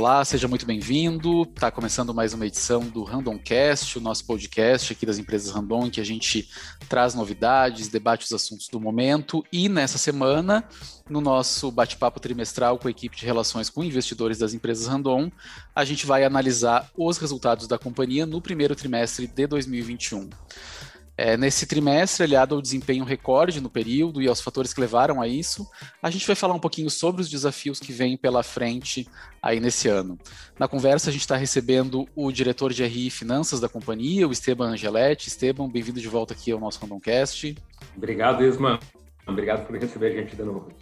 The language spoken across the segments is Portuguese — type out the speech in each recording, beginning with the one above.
Olá, seja muito bem-vindo. Está começando mais uma edição do Randomcast, o nosso podcast aqui das empresas Random, em que a gente traz novidades, debate os assuntos do momento. E nessa semana, no nosso bate-papo trimestral com a equipe de relações com investidores das empresas Randon, a gente vai analisar os resultados da companhia no primeiro trimestre de 2021. É, nesse trimestre, aliado ao desempenho recorde no período e aos fatores que levaram a isso, a gente vai falar um pouquinho sobre os desafios que vêm pela frente aí nesse ano. Na conversa, a gente está recebendo o diretor de RI e Finanças da companhia, o Esteban Angeletti. Esteban, bem-vindo de volta aqui ao nosso Randomcast. Obrigado, Isma. Obrigado por receber a gente de novo.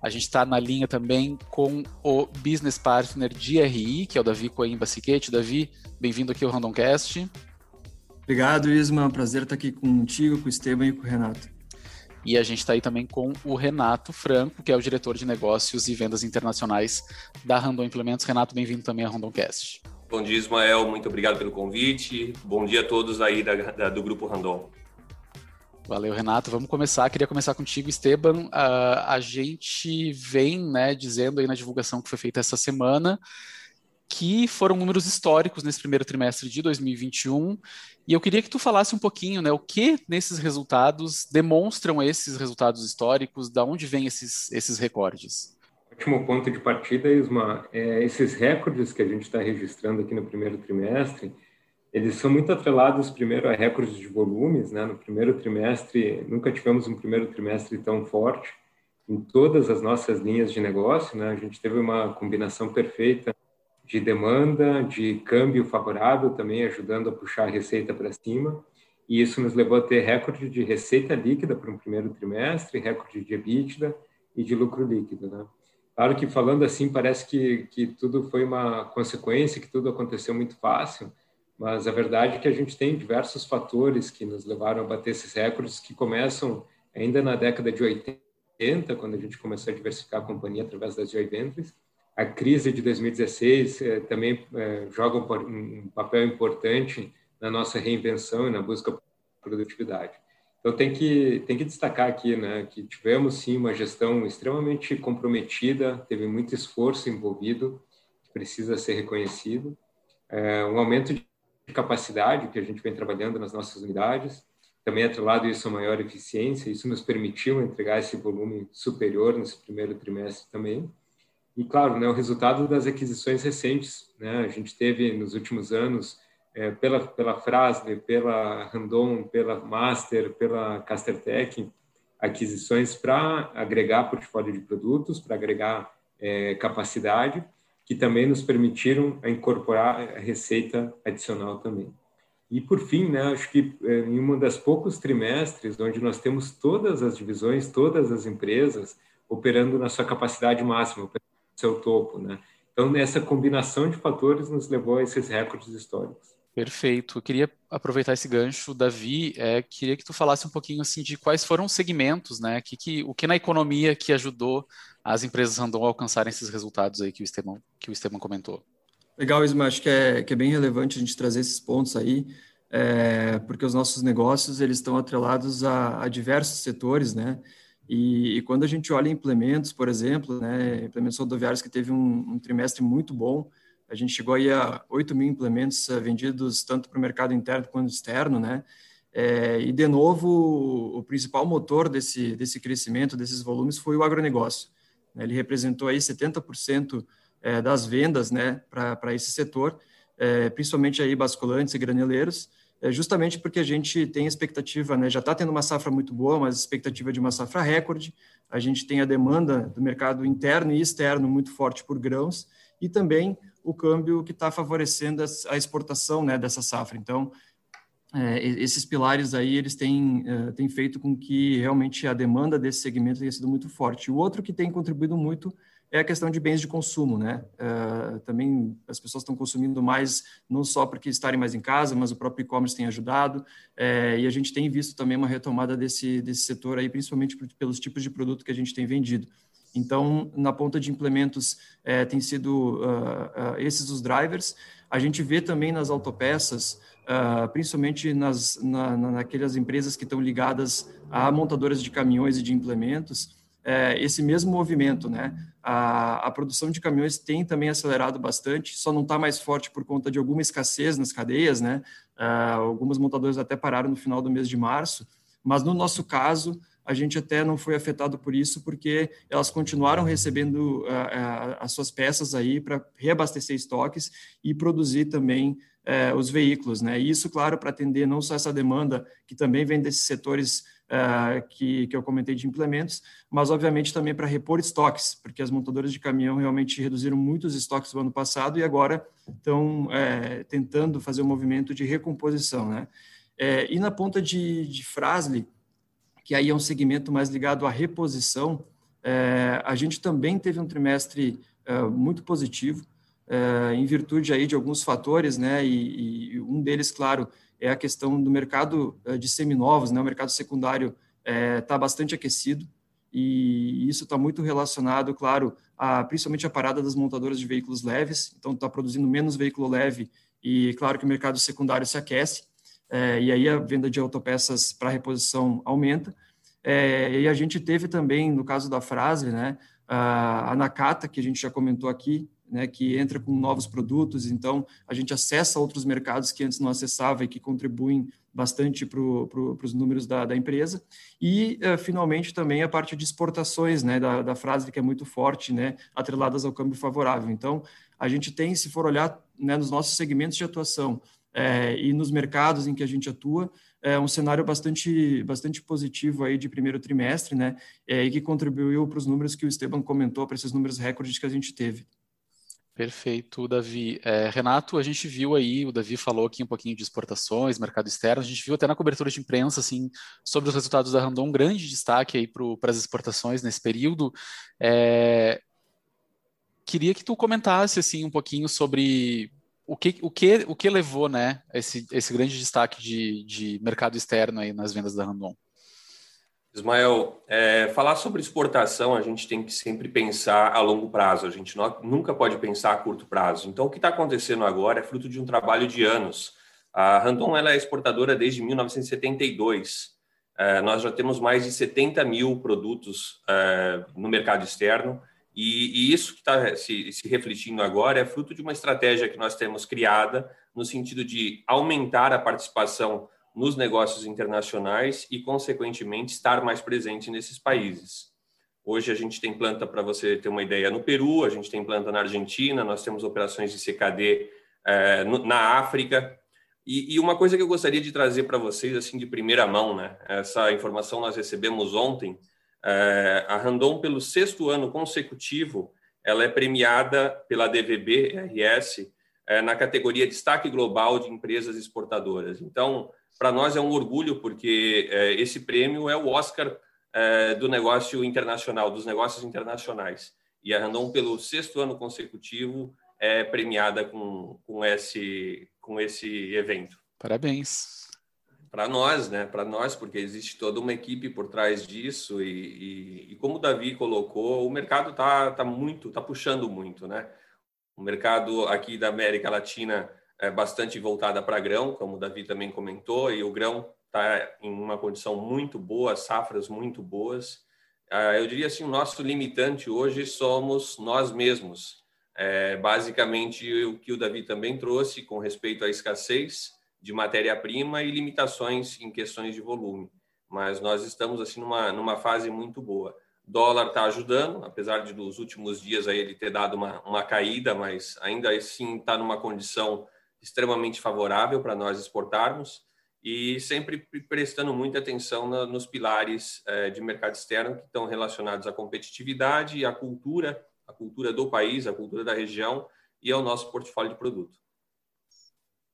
A gente está na linha também com o Business Partner de RI, que é o Davi Coimba Siquete. Davi, bem-vindo aqui ao Randomcast. Obrigado, Isma. É um prazer estar aqui contigo, com o Esteban e com o Renato. E a gente está aí também com o Renato Franco, que é o diretor de negócios e vendas internacionais da Randon Implementos. Renato, bem-vindo também à Randomcast. Bom dia, Ismael. Muito obrigado pelo convite. Bom dia a todos aí da, da, do Grupo Randon. Valeu, Renato. Vamos começar. Queria começar contigo, Esteban. Uh, a gente vem né, dizendo aí na divulgação que foi feita essa semana que foram números históricos nesse primeiro trimestre de 2021 e eu queria que tu falasse um pouquinho, né, o que nesses resultados demonstram esses resultados históricos, da onde vêm esses, esses recordes? Ótimo ponto de partida, Isma. É, esses recordes que a gente está registrando aqui no primeiro trimestre, eles são muito atrelados primeiro a recordes de volumes, né? No primeiro trimestre, nunca tivemos um primeiro trimestre tão forte em todas as nossas linhas de negócio, né? A gente teve uma combinação perfeita de demanda, de câmbio favorável, também ajudando a puxar a receita para cima. E isso nos levou a ter recorde de receita líquida para um primeiro trimestre, recorde de EBITDA e de lucro líquido. Né? Claro que falando assim parece que, que tudo foi uma consequência, que tudo aconteceu muito fácil, mas a verdade é que a gente tem diversos fatores que nos levaram a bater esses recordes que começam ainda na década de 80, quando a gente começou a diversificar a companhia através das joint ventures, a crise de 2016 eh, também eh, joga um, um, papel importante na nossa reinvenção e na busca por produtividade. Então tem que tem que destacar aqui, né, que tivemos sim uma gestão extremamente comprometida, teve muito esforço envolvido, que precisa ser reconhecido, é, um aumento de capacidade que a gente vem trabalhando nas nossas unidades, também atrelado isso a maior eficiência, isso nos permitiu entregar esse volume superior nesse primeiro trimestre também. E, claro, né, o resultado das aquisições recentes. Né, a gente teve, nos últimos anos, é, pela, pela Frasle, pela Randon, pela Master, pela Castertech, aquisições para agregar portfólio de produtos, para agregar é, capacidade, que também nos permitiram incorporar receita adicional também. E, por fim, né, acho que é, em uma das poucos trimestres onde nós temos todas as divisões, todas as empresas operando na sua capacidade máxima, seu topo, né? Então, essa combinação de fatores nos levou a esses recordes históricos. Perfeito. Eu queria aproveitar esse gancho, Davi, é, queria que tu falasse um pouquinho assim de quais foram os segmentos, né? Que, que, o que na economia que ajudou as empresas Randon a alcançarem esses resultados aí que o Esteban, que o Esteban comentou. Legal, Isma, acho que é, que é bem relevante a gente trazer esses pontos aí, é, porque os nossos negócios eles estão atrelados a, a diversos setores, né? E, e, quando a gente olha implementos, por exemplo, né, implementos rodoviários que teve um, um trimestre muito bom, a gente chegou aí a 8 mil implementos uh, vendidos tanto para o mercado interno quanto externo, né? É, e, de novo, o, principal motor desse, desse crescimento, desses volumes, foi o agronegócio. Né? Ele representou aí 70% é, das vendas né, para esse setor, é, principalmente aí basculantes e graneleiros, é justamente porque a gente tem expectativa, né, já está tendo uma safra muito boa, mas expectativa de uma safra recorde, a gente tem a demanda do mercado interno e externo muito forte por grãos, e também o câmbio que está favorecendo a exportação né, dessa safra. Então, é, esses pilares aí, eles têm, é, têm feito com que realmente a demanda desse segmento tenha sido muito forte. O outro que tem contribuído muito é a questão de bens de consumo, né? Uh, também as pessoas estão consumindo mais, não só porque estarem mais em casa, mas o próprio e-commerce tem ajudado, é, e a gente tem visto também uma retomada desse, desse setor aí, principalmente pelos tipos de produto que a gente tem vendido. Então, na ponta de implementos, é, tem sido uh, uh, esses os drivers. A gente vê também nas autopeças, principalmente nas, na, naquelas empresas que estão ligadas a montadoras de caminhões e de implementos, é, esse mesmo movimento, né? A, a, produção de caminhões tem também acelerado bastante, só não está mais forte por conta de alguma escassez nas cadeias, né? Uh, algumas montadoras até pararam no final do mês de março, mas no nosso caso, a gente até não foi afetado por isso, porque elas continuaram recebendo uh, uh, as suas peças aí para reabastecer estoques e produzir também uh, os veículos, né? E isso, claro, para atender não só essa demanda que também vem desses setores que, que eu comentei de implementos, mas obviamente também para repor estoques, porque as montadoras de caminhão realmente reduziram muito os estoques do ano passado e agora estão tentando fazer um movimento de recomposição, né? e na ponta de, de Frasle, que aí é um segmento mais ligado à reposição, é, a gente também teve um trimestre é, muito positivo, é, em virtude aí de alguns fatores, né, e, e, um deles, claro, é a questão do mercado é, de seminovos, né, o mercado secundário está é, bastante aquecido, e isso está muito relacionado, claro, a, principalmente a parada das montadoras de veículos leves, então está produzindo menos veículo leve, e claro que o mercado secundário se aquece, é, e aí a venda de autopeças para reposição aumenta. É, e a gente teve também, no caso da frase, né, a, a Nakata, que a gente já comentou aqui, né, que entra com novos produtos, então a gente acessa outros mercados que antes não acessava e que contribuem bastante para pro, os números da, da, empresa. E, uh, finalmente, também a parte de exportações né, da, da frase, que é muito forte, né, atreladas ao câmbio favorável. Então, a gente tem, se for olhar né, nos nossos segmentos de atuação, é, e nos mercados em que a gente atua, é um cenário bastante, bastante positivo aí de primeiro trimestre, né? É, e que contribuiu para os números que o Esteban comentou, para esses números recordes que a gente teve. Perfeito, Davi. É, Renato, a gente viu aí, o Davi falou aqui um pouquinho de exportações, mercado externo, a gente viu até na cobertura de imprensa, assim, sobre os resultados da Randon, um grande destaque aí para as exportações nesse período. É, queria que tu comentasse, assim, um pouquinho sobre o que, o que, o que levou né, esse, esse grande destaque de, de mercado externo aí nas vendas da Randon? Ismael, é, falar sobre exportação, a gente tem que sempre pensar a longo prazo, a gente não, nunca pode pensar a curto prazo. Então, o que está acontecendo agora é fruto de um trabalho de anos. A Randon ela é exportadora desde 1972. É, nós já temos mais de 70 mil produtos é, no mercado externo e, e isso que está se, se, refletindo agora é fruto de uma estratégia que nós temos criada no sentido de aumentar a participação nos negócios internacionais e, consequentemente, estar mais presente nesses países. Hoje a gente tem planta, para você ter uma ideia, no Peru, a gente tem planta na Argentina, nós temos operações de CKD no, na África. E, e, uma coisa que eu gostaria de trazer para vocês, assim, de primeira mão, né? Essa informação nós recebemos ontem, é, a Randon, pelo sexto ano consecutivo, ela é premiada pela DVB RS é, na categoria Destaque Global de Empresas Exportadoras. Então, para nós é um orgulho, porque é, esse prêmio é o Oscar do negócio internacional, dos negócios internacionais. E a Randon, pelo sexto ano consecutivo, é premiada com, com, esse, com esse evento. Parabéns para nós, né? Para nós, porque existe toda uma equipe por trás disso e, e, e como o Davi colocou, o mercado tá, tá muito, tá puxando muito, né? O mercado aqui da América Latina é bastante voltada para grão, como o Davi também comentou, e o grão está em uma condição muito boa, safras muito boas. Ah, eu diria assim, o nosso limitante hoje somos nós mesmos. É, basicamente, o que o Davi também trouxe com respeito à escassez de matéria-prima e limitações em questões de volume. Mas nós estamos assim numa, numa fase muito boa. Dólar está ajudando, apesar de nos últimos dias aí ele ter dado uma, uma caída, mas ainda assim está numa condição extremamente favorável para nós exportarmos e sempre prestando muita atenção na, nos pilares é, de mercado externo que estão relacionados à competitividade e à cultura, a cultura do país, a cultura da região e ao nosso portfólio de produto.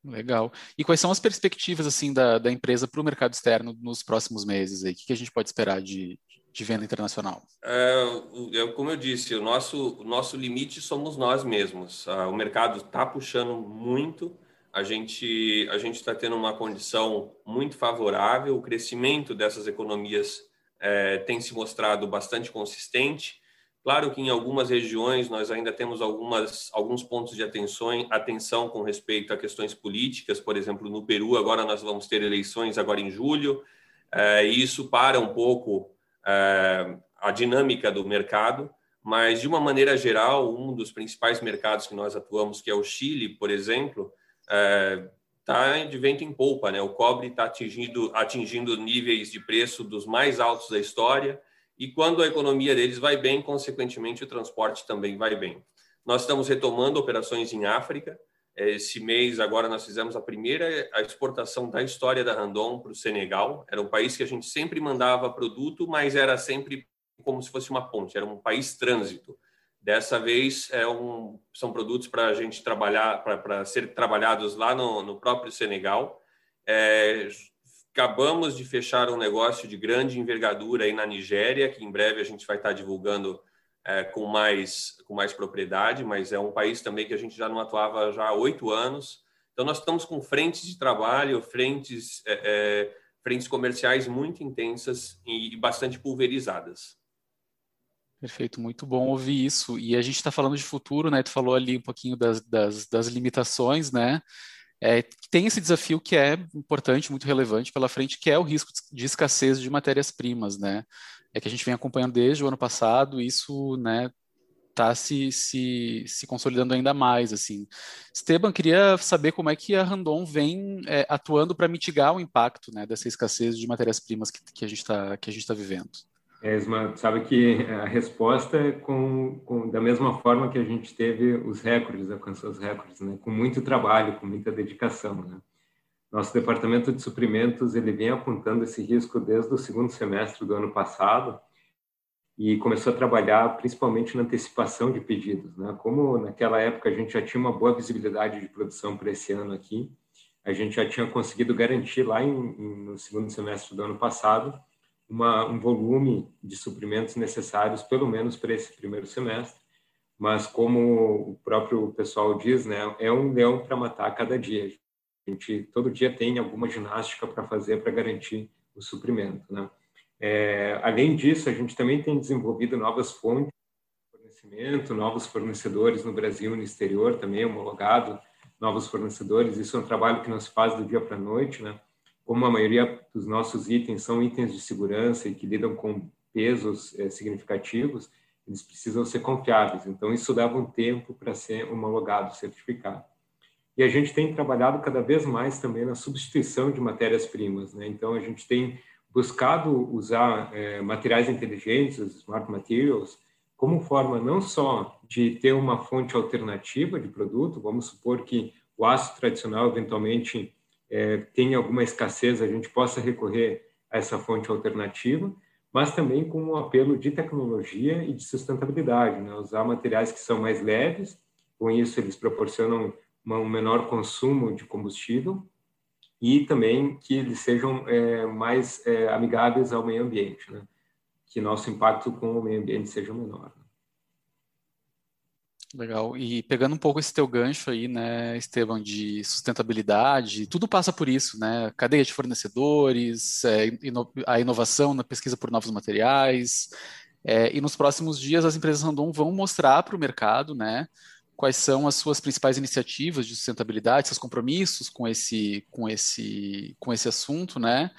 Legal. E quais são as perspectivas assim da, da empresa para o mercado externo nos próximos meses? Aí? O que, a gente pode esperar de, de venda internacional? É, como eu disse, o nosso, o nosso limite somos nós mesmos. Ah, o mercado está puxando muito, a gente a gente está tendo uma condição muito favorável, o crescimento dessas economias é, tem se mostrado bastante consistente. Claro que em algumas regiões nós ainda temos algumas, alguns pontos de atenção, atenção com respeito a questões políticas, por exemplo, no Peru agora nós vamos ter eleições agora em julho, é, e isso para um pouco é, a dinâmica do mercado, mas de uma maneira geral, um dos principais mercados que nós atuamos, que é o Chile, por exemplo, está é, de vento em polpa, né? O cobre está atingindo, atingindo níveis de preço dos mais altos da história e quando a economia deles vai bem, consequentemente o transporte também vai bem. Nós estamos retomando operações em África. Esse mês agora nós fizemos a primeira exportação da história da Randon para o Senegal. Era um país que a gente sempre mandava produto, mas era sempre como se fosse uma ponte, era um país trânsito. Dessa vez é um, são produtos para a gente trabalhar, para ser trabalhados lá no, no próprio Senegal. É, acabamos de fechar um negócio de grande envergadura aí na Nigéria, que em breve a gente vai estar divulgando é, com mais com mais propriedade, mas é um país também que a gente já não atuava já há oito anos. Então nós estamos com frentes de trabalho, frentes é, é, frentes comerciais muito intensas e bastante pulverizadas. Perfeito, muito bom ouvir isso. E a gente está falando de futuro, né? Tu falou ali um pouquinho das, das, das limitações, né? É, tem esse desafio que é importante, muito relevante pela frente, que é o risco de escassez de matérias-primas, né? É que a gente vem acompanhando desde o ano passado, isso, né, está se, se, se consolidando ainda mais, assim. Esteban, queria saber como é que a Randon vem é, atuando para mitigar o impacto, né, dessa escassez de matérias-primas que, que a gente está tá vivendo. É, sabe que a resposta é com, com, da mesma forma que a gente teve os recordes, alcançou os recordes, né? com muito trabalho, com muita dedicação. Né? Nosso departamento de suprimentos ele vem apontando esse risco desde o segundo semestre do ano passado e começou a trabalhar principalmente na antecipação de pedidos. Né? Como naquela época a gente já tinha uma boa visibilidade de produção para esse ano aqui, a gente já tinha conseguido garantir lá em, em, no segundo semestre do ano passado uma, um volume de suprimentos necessários, pelo menos para esse primeiro semestre. Mas, como o próprio pessoal diz, né, é um leão para matar a cada dia. A gente todo dia tem alguma ginástica para fazer para garantir o suprimento. Né? É, além disso, a gente também tem desenvolvido novas fontes de fornecimento, novos fornecedores no Brasil e no exterior também, homologado, novos fornecedores. Isso é um trabalho que não se faz do dia para a noite, né? como a maioria dos nossos itens são itens de segurança e que lidam com pesos é, significativos, eles precisam ser confiáveis. Então, isso dava um tempo para ser homologado, certificado. E a gente tem trabalhado cada vez mais também na substituição de matérias-primas. Né? Então, a gente tem buscado usar é, materiais inteligentes, smart materials, como forma não só de ter uma fonte alternativa de produto, vamos supor que o aço tradicional eventualmente é, tem alguma escassez, a gente possa recorrer a essa fonte alternativa, mas também com um apelo de tecnologia e de sustentabilidade, né? usar materiais que são mais leves, com isso eles proporcionam um menor consumo de combustível e também que eles sejam é, mais é, amigáveis ao meio ambiente, né? que nosso impacto com o meio ambiente seja menor. Legal. E pegando um pouco esse teu gancho aí, né, Esteban, de sustentabilidade, tudo passa por isso, né? Cadeia de fornecedores, é, ino a inovação na pesquisa por novos materiais. É, e nos próximos dias as empresas Randon vão mostrar para o mercado, né, quais são as suas principais iniciativas de sustentabilidade, seus compromissos com esse, com esse, com esse assunto, né?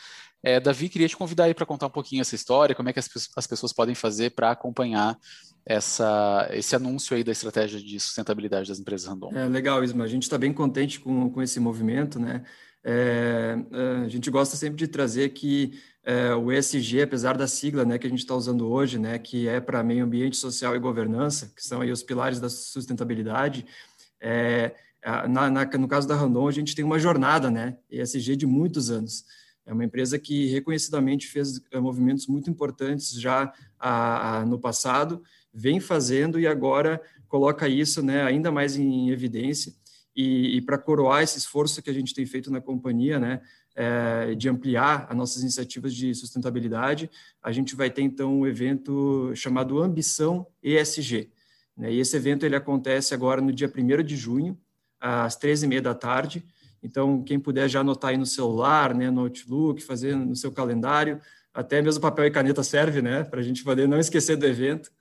É, Davi, queria te convidar aí para contar um pouquinho essa história, como é que as, as pessoas podem fazer para acompanhar essa, esse anúncio aí da estratégia de sustentabilidade das empresas random. É, legal, Isma. A gente está bem contente com, com esse movimento, né? É, é a gente gosta sempre de trazer que é, o ESG, apesar da sigla né, que a gente está usando hoje, né, que é para meio ambiente, social e governança, que são aí os pilares da sustentabilidade, é, na, na, no caso da Randon, a gente tem uma jornada né, ESG de muitos anos. É uma empresa que reconhecidamente fez é, movimentos muito importantes já a, a, no passado vem fazendo e agora coloca isso né, ainda mais em evidência. E, e para coroar esse esforço que a gente tem feito na companhia, né, é, de ampliar as nossas iniciativas de sustentabilidade, a gente vai ter então um evento chamado Ambição ESG. Né, e esse evento ele acontece agora no dia 1 de junho, às 13h30 da tarde. Então, quem puder já anotar aí no celular, né, no Outlook, fazer no seu calendário, até mesmo papel e caneta serve, né, para a gente poder não esquecer do evento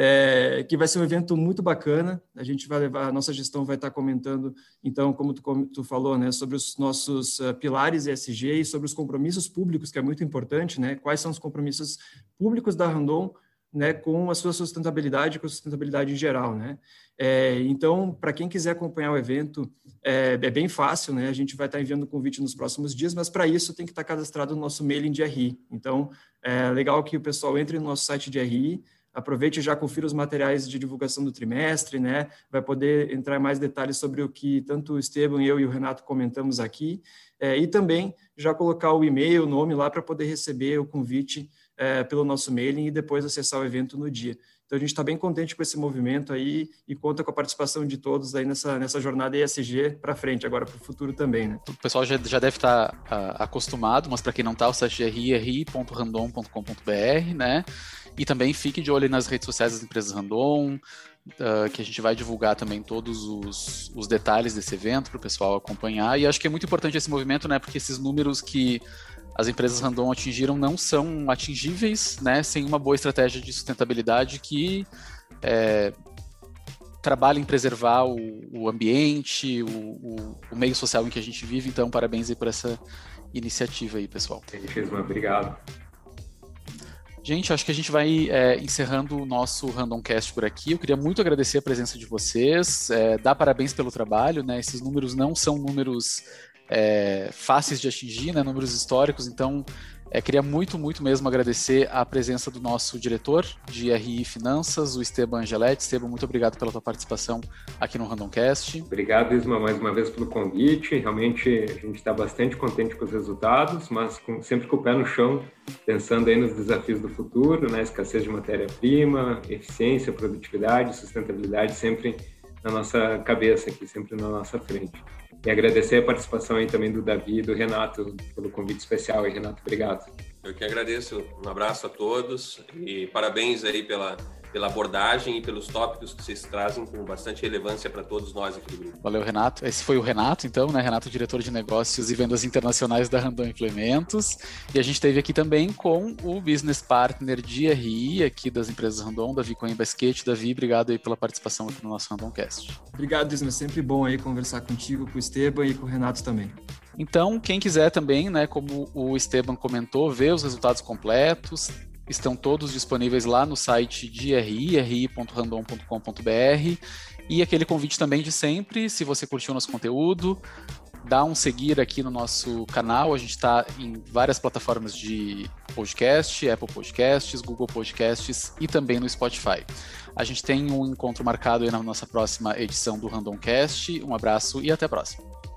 é, que vai ser um evento muito bacana. A gente vai levar, a nossa gestão vai estar comentando, então, como tu, tu falou, né, sobre os nossos uh, pilares ESG e sobre os compromissos públicos, que é muito importante, né? Quais são os compromissos públicos da Randon né, com a sua sustentabilidade, com a sustentabilidade em geral, né? É, então, para quem quiser acompanhar o evento, é, é, bem fácil, né? A gente vai estar enviando o convite nos próximos dias, mas para isso tem que estar cadastrado no nosso mailing de RI. Então, é legal que o pessoal entre no nosso site de RI, aproveite e já confira os materiais de divulgação do trimestre, né? Vai poder entrar em mais detalhes sobre o que tanto o Esteban, eu e o Renato comentamos aqui, é, e também já colocar o e-mail, o nome lá para poder receber o convite é, pelo nosso mailing e depois acessar o evento no dia. Então a gente está bem contente com esse movimento aí e conta com a participação de todos aí nessa, nessa jornada ESG para frente, agora para o futuro também. Né? O pessoal já, já deve estar tá, uh, acostumado, mas para quem não está, o site é ri.random.com.br, né? E também fique de olho nas redes sociais das empresas Randon, uh, que a gente vai divulgar também todos os, os detalhes desse evento para o pessoal acompanhar. E acho que é muito importante esse movimento, né? Porque esses números que as empresas random atingiram não são atingíveis, né, sem uma boa estratégia de sustentabilidade que é, trabalha em preservar o, o ambiente, o, o, o, meio social em que a gente vive. Então, parabéns aí por essa iniciativa aí, pessoal. Obrigado. Gente, acho que a gente vai é, encerrando o nosso Randomcast por aqui. Eu queria muito agradecer a presença de vocês, é, dar parabéns pelo trabalho, né? Esses números não são números é, fáceis de atingir, né, números históricos, então é, queria muito, muito mesmo agradecer a presença do nosso diretor de RI Finanças, o Esteban Angeletti. Esteban, muito obrigado pela tua participação aqui no Randomcast. Obrigado, Isma, mais uma vez pelo convite. Realmente a gente está bastante contente com os resultados, mas com, sempre com o pé no chão, pensando aí nos desafios do futuro, né? escassez de matéria-prima, eficiência, produtividade, sustentabilidade, sempre na nossa cabeça aqui, sempre na nossa frente. E agradecer a participação aí também do Davi e do Renato pelo convite especial. E Renato, obrigado. Eu que agradeço. Um abraço a todos e parabéns aí pela pela abordagem e pelos tópicos que vocês trazem com bastante relevância para todos nós aqui do grupo. Valeu, Renato. Esse foi o Renato, então, né? Renato, diretor de negócios e vendas internacionais da Randon Implementos. E a gente teve aqui também com o business partner de RI aqui das empresas Randon, Davi Coen Basquete. Davi, obrigado aí pela participação aqui no nosso Randomcast. Obrigado, Isma. Sempre bom aí conversar contigo, com o Esteban e com o Renato também. Então, quem quiser também, né, como o Esteban comentou, ver os resultados completos, estão todos disponíveis lá no site de RI, ri.random.com.br. E aquele convite também de sempre, se você curtiu nosso conteúdo, dá um seguir aqui no nosso canal. A gente está em várias plataformas de podcast, Apple Podcasts, Google Podcasts e também no Spotify. A gente tem um encontro marcado na nossa próxima edição do Randomcast. Um abraço e até a próxima.